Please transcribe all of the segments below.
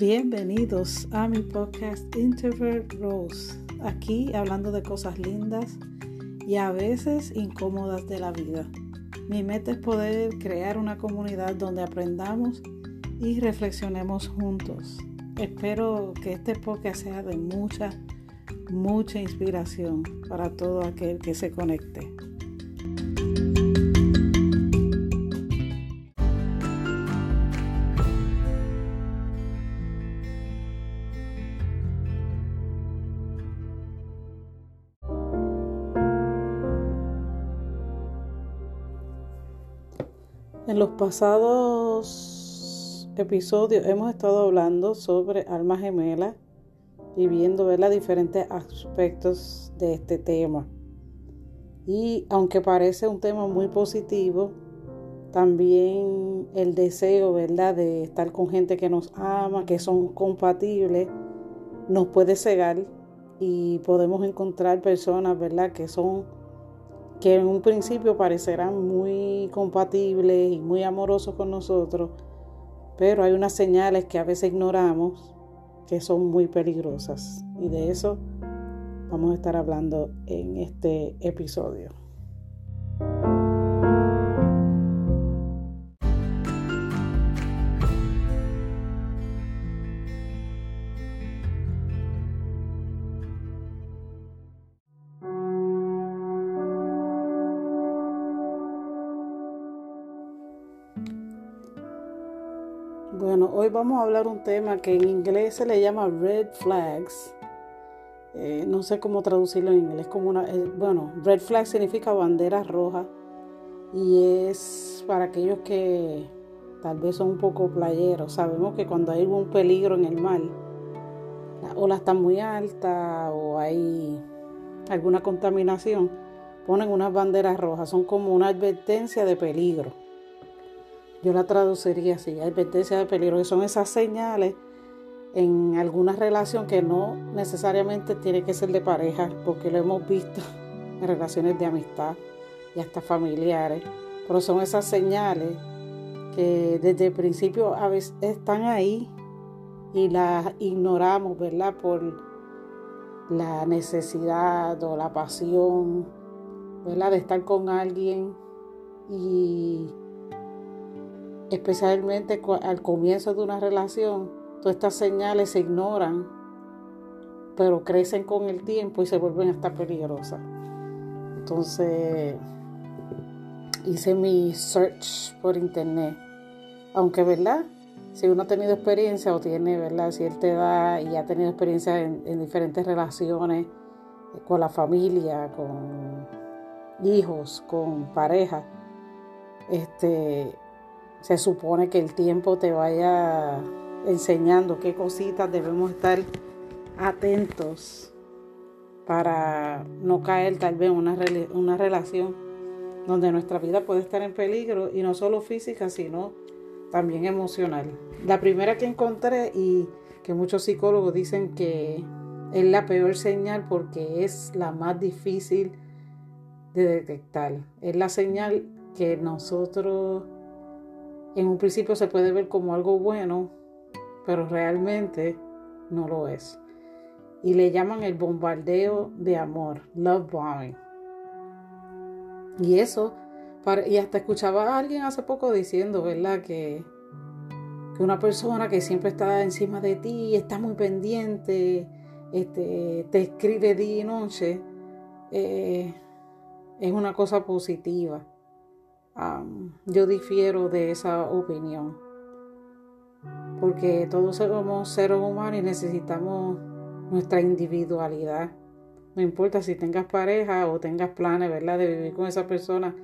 Bienvenidos a mi podcast Introvert Rose. Aquí hablando de cosas lindas y a veces incómodas de la vida. Mi meta es poder crear una comunidad donde aprendamos y reflexionemos juntos. Espero que este podcast sea de mucha, mucha inspiración para todo aquel que se conecte. En los pasados episodios hemos estado hablando sobre alma gemela y viendo ver los diferentes aspectos de este tema. Y aunque parece un tema muy positivo, también el deseo, ¿verdad?, de estar con gente que nos ama, que son compatibles, nos puede cegar y podemos encontrar personas, ¿verdad?, que son que en un principio parecerán muy compatibles y muy amorosos con nosotros, pero hay unas señales que a veces ignoramos que son muy peligrosas. Y de eso vamos a estar hablando en este episodio. Hoy vamos a hablar un tema que en inglés se le llama red flags. Eh, no sé cómo traducirlo en inglés. Como una, eh, bueno, red flag significa bandera roja y es para aquellos que tal vez son un poco playeros. Sabemos que cuando hay algún peligro en el mar, la ola está muy alta o hay alguna contaminación, ponen unas banderas rojas. Son como una advertencia de peligro. Yo la traduciría así, advertencia de peligro, que son esas señales en alguna relación que no necesariamente tiene que ser de pareja, porque lo hemos visto en relaciones de amistad y hasta familiares, pero son esas señales que desde el principio a veces están ahí y las ignoramos, ¿verdad? Por la necesidad o la pasión, ¿verdad? De estar con alguien y especialmente al comienzo de una relación, todas estas señales se ignoran, pero crecen con el tiempo y se vuelven hasta peligrosas. Entonces, hice mi search por internet, aunque, ¿verdad? Si uno ha tenido experiencia o tiene, ¿verdad? Cierta edad y ha tenido experiencia en, en diferentes relaciones eh, con la familia, con hijos, con pareja, este, se supone que el tiempo te vaya enseñando qué cositas debemos estar atentos para no caer tal vez en una, una relación donde nuestra vida puede estar en peligro y no solo física, sino también emocional. La primera que encontré y que muchos psicólogos dicen que es la peor señal porque es la más difícil de detectar. Es la señal que nosotros en un principio se puede ver como algo bueno, pero realmente no lo es. Y le llaman el bombardeo de amor, love bombing. Y eso, y hasta escuchaba a alguien hace poco diciendo, ¿verdad? Que, que una persona que siempre está encima de ti, está muy pendiente, este, te escribe día y noche, eh, es una cosa positiva yo difiero de esa opinión. Porque todos somos seres humanos y necesitamos nuestra individualidad. No importa si tengas pareja o tengas planes, ¿verdad? De vivir con esa persona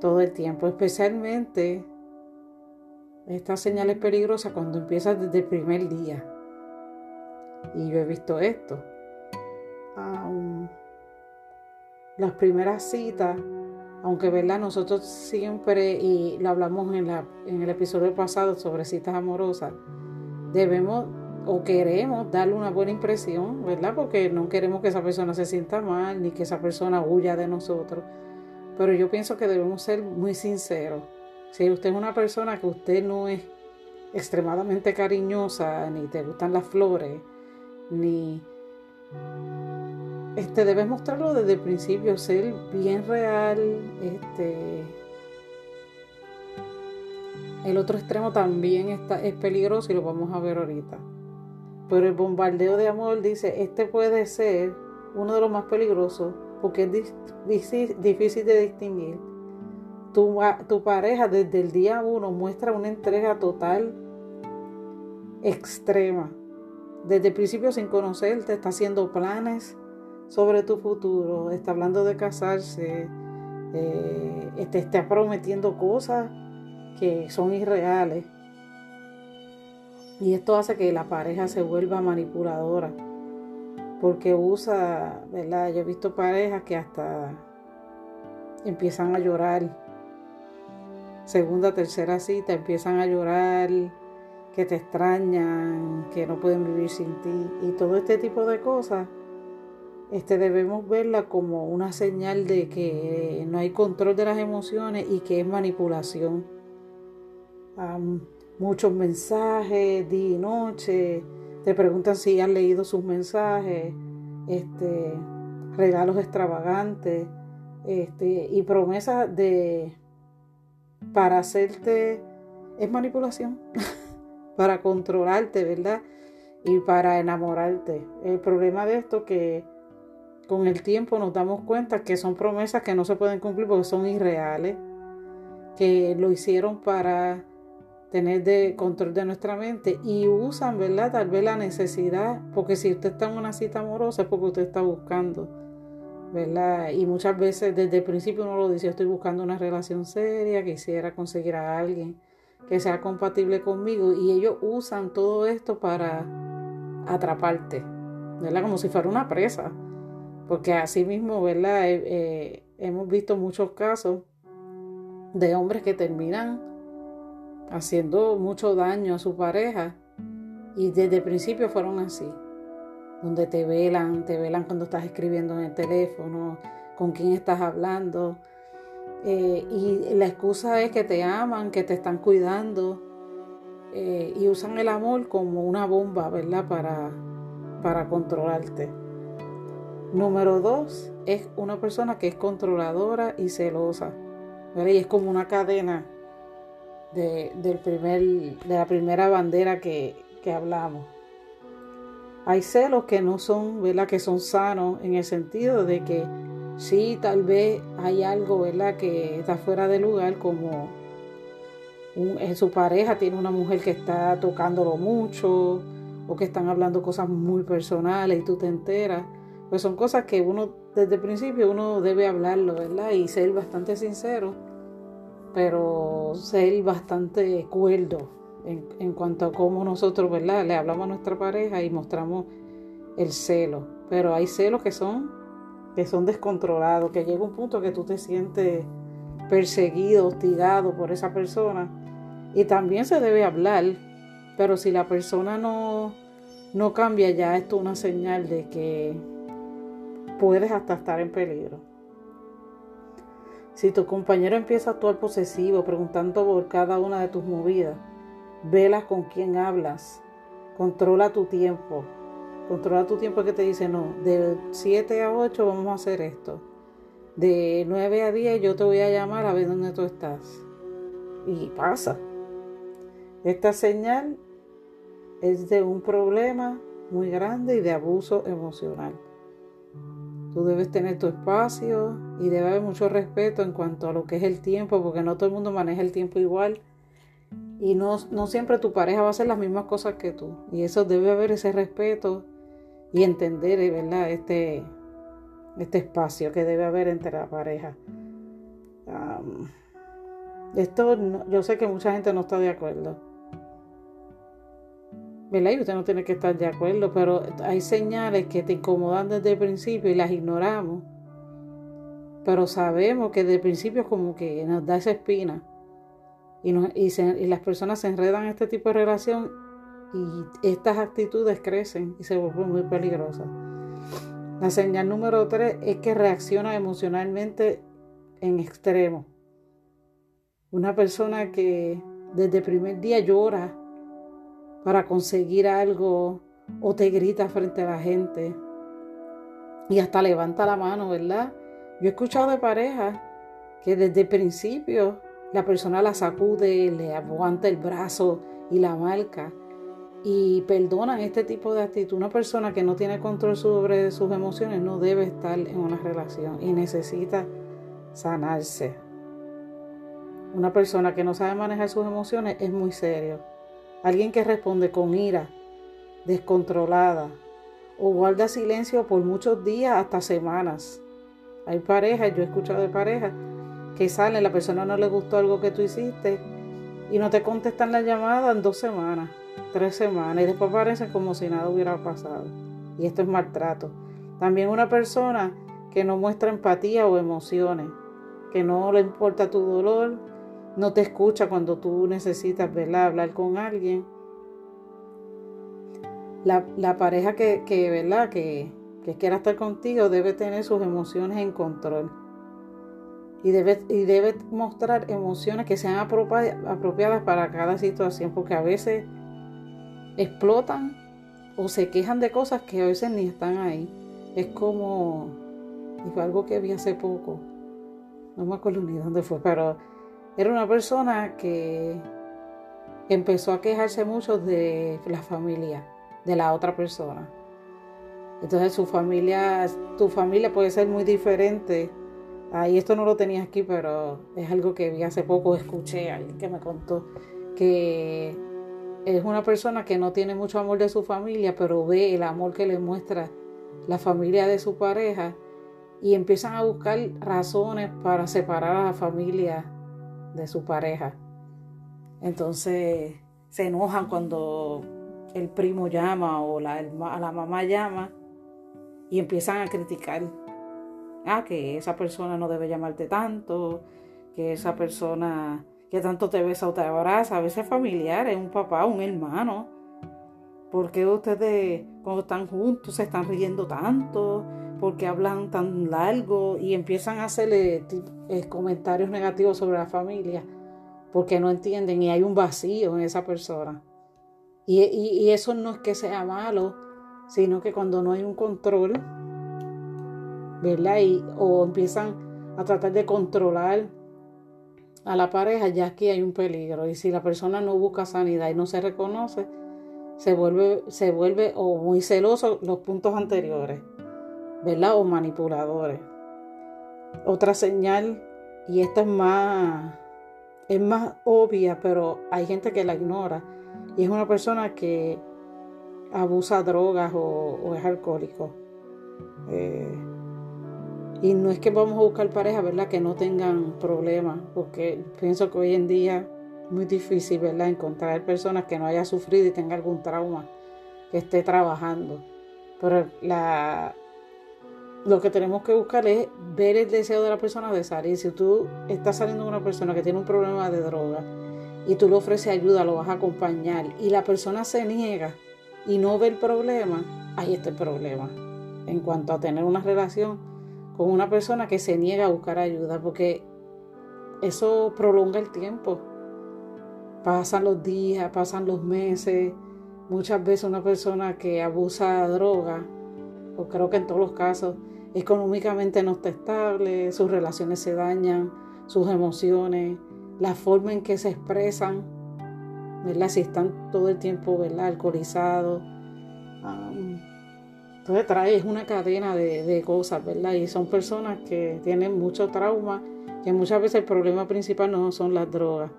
todo el tiempo. Especialmente esta señal es peligrosa cuando empiezas desde el primer día. Y yo he visto esto. las primeras citas aunque verdad nosotros siempre, y lo hablamos en, la, en el episodio pasado sobre citas amorosas, debemos o queremos darle una buena impresión, ¿verdad? Porque no queremos que esa persona se sienta mal ni que esa persona huya de nosotros. Pero yo pienso que debemos ser muy sinceros. Si usted es una persona que usted no es extremadamente cariñosa, ni te gustan las flores, ni este debes mostrarlo desde el principio, ser bien real, este el otro extremo también está, es peligroso y lo vamos a ver ahorita. Pero el bombardeo de amor dice, este puede ser uno de los más peligrosos porque es difícil de distinguir. Tu, tu pareja desde el día uno muestra una entrega total extrema. Desde el principio sin conocerte, está haciendo planes sobre tu futuro, está hablando de casarse, eh, te está prometiendo cosas que son irreales. Y esto hace que la pareja se vuelva manipuladora. Porque usa, ¿verdad? Yo he visto parejas que hasta empiezan a llorar. Segunda, tercera cita, empiezan a llorar, que te extrañan, que no pueden vivir sin ti. Y todo este tipo de cosas, este, debemos verla como una señal de que no hay control de las emociones y que es manipulación muchos mensajes, día y noche, te preguntan si han leído sus mensajes, este, regalos extravagantes, este, y promesas de para hacerte es manipulación, para controlarte, ¿verdad? Y para enamorarte. El problema de esto que con el tiempo nos damos cuenta que son promesas que no se pueden cumplir porque son irreales, que lo hicieron para tener de control de nuestra mente y usan, ¿verdad? Tal vez la necesidad, porque si usted está en una cita amorosa es porque usted está buscando, ¿verdad? Y muchas veces desde el principio uno lo dice, estoy buscando una relación seria, quisiera conseguir a alguien que sea compatible conmigo y ellos usan todo esto para atraparte, ¿verdad? Como si fuera una presa, porque así mismo, ¿verdad? Hemos visto muchos casos de hombres que terminan haciendo mucho daño a su pareja y desde el principio fueron así, donde te velan, te velan cuando estás escribiendo en el teléfono, con quién estás hablando. Eh, y la excusa es que te aman, que te están cuidando eh, y usan el amor como una bomba, ¿verdad? Para, para controlarte. Número dos es una persona que es controladora y celosa. Y es como una cadena de, del primer, de la primera bandera que, que hablamos. Hay celos que no son, ¿verdad? Que son sanos en el sentido de que sí, tal vez hay algo, ¿verdad? Que está fuera de lugar, como en su pareja tiene una mujer que está tocándolo mucho o que están hablando cosas muy personales y tú te enteras. Pues son cosas que uno, desde el principio, uno debe hablarlo, ¿verdad? Y ser bastante sincero pero ser bastante cuerdo en, cuanto a cómo nosotros, ¿verdad? Le hablamos a nuestra pareja y mostramos el celo. Pero hay celos que son, que son descontrolados, que llega un punto que tú te sientes perseguido, hostigado por esa persona. Y también se debe hablar, pero si la persona no, no cambia, ya esto es una señal de que puedes hasta estar en peligro. Si tu compañero empieza a actuar posesivo, preguntando por cada una de tus movidas, velas con quién hablas, controla tu tiempo. Controla tu tiempo que te dice, no, de 7 a 8 vamos a hacer esto. De 9 a 10 yo te voy a llamar a ver dónde tú estás. Y pasa. Esta señal es de un problema muy grande y de abuso emocional. Tú debes tener tu espacio y debe haber mucho respeto en cuanto a lo que es el tiempo, porque no todo el mundo maneja el tiempo igual. Y no, no siempre tu pareja va a hacer las mismas cosas que tú. Y eso debe haber ese respeto y entender, ¿verdad? Este, este espacio que debe haber entre la pareja. esto yo sé que mucha gente no está de acuerdo ¿verdad? Y usted no tiene que estar de acuerdo, pero hay señales que te incomodan desde el principio y las ignoramos. Pero sabemos que desde el principio como que nos da esa espina. Y, y, las personas se enredan en este tipo de relación y estas actitudes crecen y se vuelven muy peligrosas. La señal número tres es que reacciona emocionalmente en extremo. Una persona que desde el primer día llora para conseguir algo o te grita frente a la gente y hasta levanta la mano, ¿verdad? Yo he escuchado de parejas que desde el principio la persona la sacude, le aguanta el brazo y la marca y perdonan este tipo de actitud. Una persona que no tiene control sobre sus emociones no debe estar en una relación y necesita sanarse. Una persona que no sabe manejar sus emociones es muy serio. Alguien que responde con ira, descontrolada o guarda silencio por muchos días hasta semanas. Hay parejas, yo he escuchado de parejas que salen, la persona no le gustó algo que tú hiciste y no te contestan la llamada en dos semanas, tres semanas y después aparecen como si nada hubiera pasado. Y esto es maltrato. También una persona que no muestra empatía o emociones, que no le importa tu dolor, no te escucha cuando tú necesitas hablar con alguien la, pareja que, que, ¿verdad? Que, que quiera estar contigo debe tener sus emociones en control. Y debe, y debe mostrar emociones que sean apropiadas para cada situación, porque a veces explotan o se quejan de cosas que a veces ni están ahí. Es como, fue algo que vi hace poco, no me acuerdo ni dónde fue, pero era una persona que empezó a quejarse mucho de la familia de la otra persona. Entonces su familia, tu familia puede ser muy diferente. Ahí esto no lo tenía aquí, pero es algo que vi hace poco, escuché a alguien que me contó que es una persona que no tiene mucho amor de su familia, pero ve el amor que le muestra la familia de su pareja y empiezan a buscar razones para separar a la familia de su pareja. Entonces se enojan cuando el primo llama o la, la mamá llama y empiezan a criticar. Ah, que esa persona no debe llamarte tanto, que esa persona que tanto te besa o te abraza, a veces familiares, un papá, un hermano. ¿Por qué ustedes cuando están juntos se están riendo tanto? ¿Por qué hablan tan largo? Y empiezan a hacerle eh, comentarios negativos sobre la familia porque no entienden y hay un vacío en esa persona. Y, eso no es que sea malo, sino que cuando no hay un control, ¿verdad? Y, o empiezan a tratar de controlar a la pareja, ya aquí hay un peligro. Y si la persona no busca sanidad y no se reconoce, se vuelve, se vuelve o muy celoso los puntos anteriores, ¿verdad? O manipuladores. Otra señal, y esta es más, es más obvia, pero hay gente que la ignora y es una persona que abusa drogas o, es alcohólico. Eh, y no es que vamos a buscar parejas, ¿verdad? Que no tengan problemas, porque pienso que hoy en día es muy difícil, ¿verdad? Encontrar personas que no haya sufrido y tenga algún trauma, que esté trabajando. Pero la, lo que tenemos que buscar es ver el deseo de la persona de salir. Si tú estás saliendo con una persona que tiene un problema de droga, y tú le ofreces ayuda, lo vas a acompañar y la persona se niega y no ve el problema, ahí está el problema. En cuanto a tener una relación con una persona que se niega a buscar ayuda, porque eso prolonga el tiempo. Pasan los días, pasan los meses. Muchas veces una persona que abusa de droga, o creo que en todos los casos, económicamente no está estable, sus relaciones se dañan, sus emociones, la forma en que se expresan, ¿verdad? Si están todo el tiempo, ¿verdad? Alcoholizados. entonces trae es una cadena de, cosas, ¿verdad? Y son personas que tienen mucho trauma, que muchas veces el problema principal no son las drogas.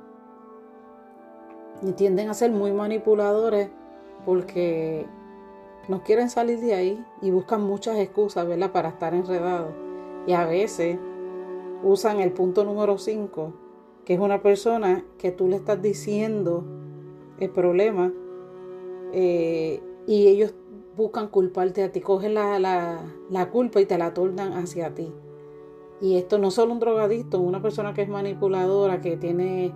Y tienden a ser muy manipuladores porque no quieren salir de ahí y buscan muchas excusas, ¿verdad? Para estar enredados. Y a veces usan el punto número 5 que es una persona que tú le estás diciendo el problema eh, y ellos buscan culparte a ti, cogen la, la, culpa y te la tornan hacia ti. Y esto no solo un drogadicto, una persona que es manipuladora, que tiene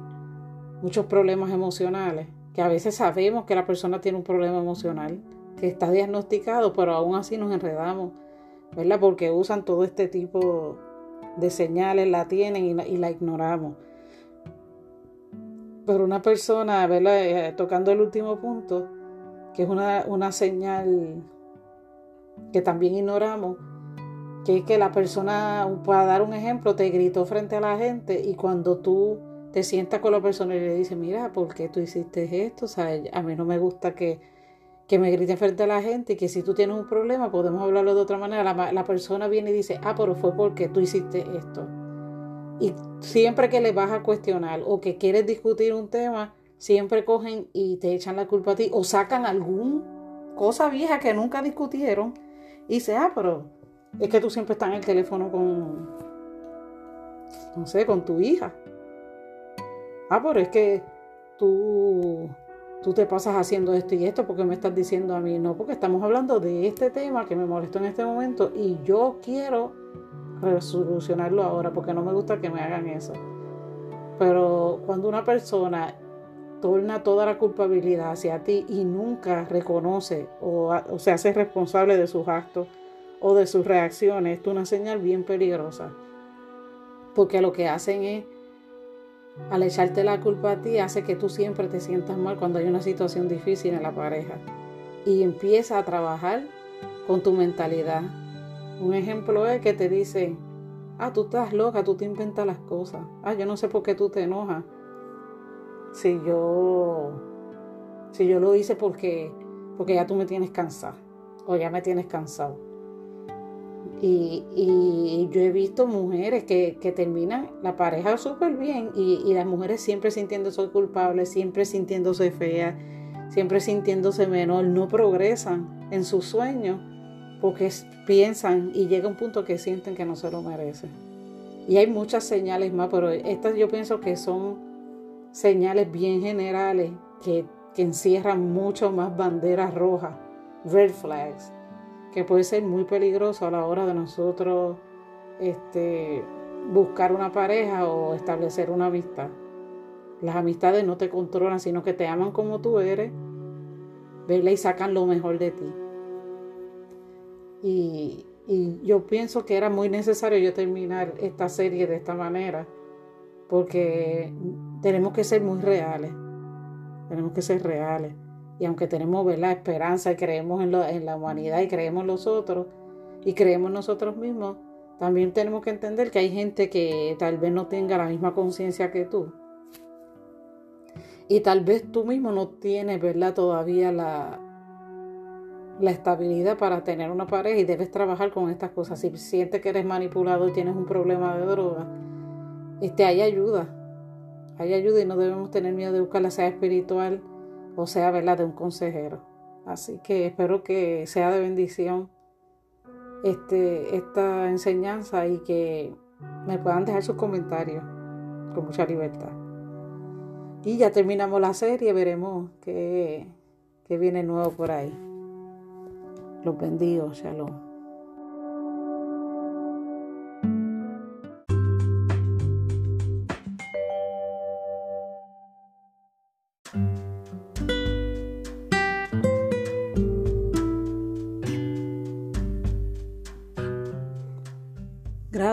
muchos problemas emocionales, que a veces sabemos que la persona tiene un problema emocional, que está diagnosticado, pero aún así nos enredamos, ¿verdad? Porque usan todo este tipo de señales, la tienen y la ignoramos. Pero una persona, ¿verdad? Eh, tocando el último punto, que es una, una señal que también ignoramos, que es que la persona, para dar un ejemplo, te gritó frente a la gente y cuando tú te sientas con la persona y le dices, mira, ¿por qué tú hiciste esto? O sea, a mí no me gusta que, que me griten frente a la gente y que si tú tienes un problema podemos hablarlo de otra manera. La, la persona viene y dice, ah, pero fue porque tú hiciste esto. Y siempre que le vas a cuestionar o que quieres discutir un tema, siempre cogen y te echan la culpa a ti o sacan alguna cosa vieja que nunca discutieron y dice, ah, pero es que tú siempre estás en el teléfono con, no sé, con tu hija. Ah, pero es que tú, tú te pasas haciendo esto y esto porque me estás diciendo a mí, no, porque estamos hablando de este tema que me molestó en este momento y yo quiero resolucionarlo ahora porque no me gusta que me hagan eso. Pero cuando una persona torna toda la culpabilidad hacia ti y nunca reconoce o, se hace responsable de sus actos o de sus reacciones, es una señal bien peligrosa. Porque lo que hacen es, al echarte la culpa a ti, hace que tú siempre te sientas mal cuando hay una situación difícil en la pareja. Y empieza a trabajar con tu mentalidad. Un ejemplo es que te dicen, ah, tú estás loca, tú te inventas las cosas. Ah, yo no sé por qué tú te enojas si yo, si yo lo hice porque, porque ya tú me tienes cansado o ya me tienes cansado. Y, yo he visto mujeres que, terminan la pareja súper bien y, las mujeres siempre sintiéndose culpables, siempre sintiéndose feas, siempre sintiéndose menor, no progresan en sus sueños porque piensan y llega un punto que sienten que no se lo merecen. Y hay muchas señales más, pero estas yo pienso que son señales bien generales que, encierran mucho más banderas rojas, red flags, que puede ser muy peligroso a la hora de nosotros este, buscar una pareja o establecer una amistad. Las amistades no te controlan, sino que te aman como tú eres, ¿verdad? y sacan lo mejor de ti. Y, y yo pienso que era muy necesario yo terminar esta serie de esta manera, porque tenemos que ser muy reales. Tenemos que ser reales. Y aunque tenemos la esperanza y creemos en, la humanidad y creemos en los otros y creemos en nosotros mismos, también tenemos que entender que hay gente que tal vez no tenga la misma conciencia que tú. Y tal vez tú mismo no tienes, ¿verdad? Todavía la, la estabilidad para tener una pareja y debes trabajar con estas cosas. Si sientes que eres manipulado y tienes un problema de droga, este, hay ayuda hay ayuda y no debemos tener miedo de buscarla, sea espiritual o sea, ¿verdad?, de un consejero. Así que espero que sea de bendición este, esta enseñanza y que me puedan dejar sus comentarios con mucha libertad. Y ya terminamos la serie, veremos qué, qué viene nuevo por ahí. Los bendigo, shalom.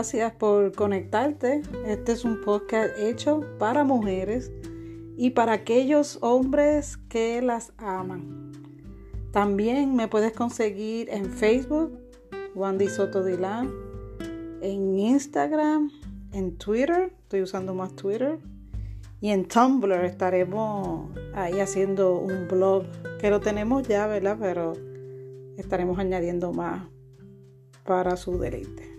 Gracias por conectarte. Este es un podcast hecho para mujeres y para aquellos hombres que las aman. También me puedes conseguir en Facebook, Wandy Soto Dilán, en Instagram, en Twitter, estoy usando más Twitter, y en Tumblr estaremos ahí haciendo un blog que lo tenemos ya, ¿verdad? Pero estaremos añadiendo más para su deleite.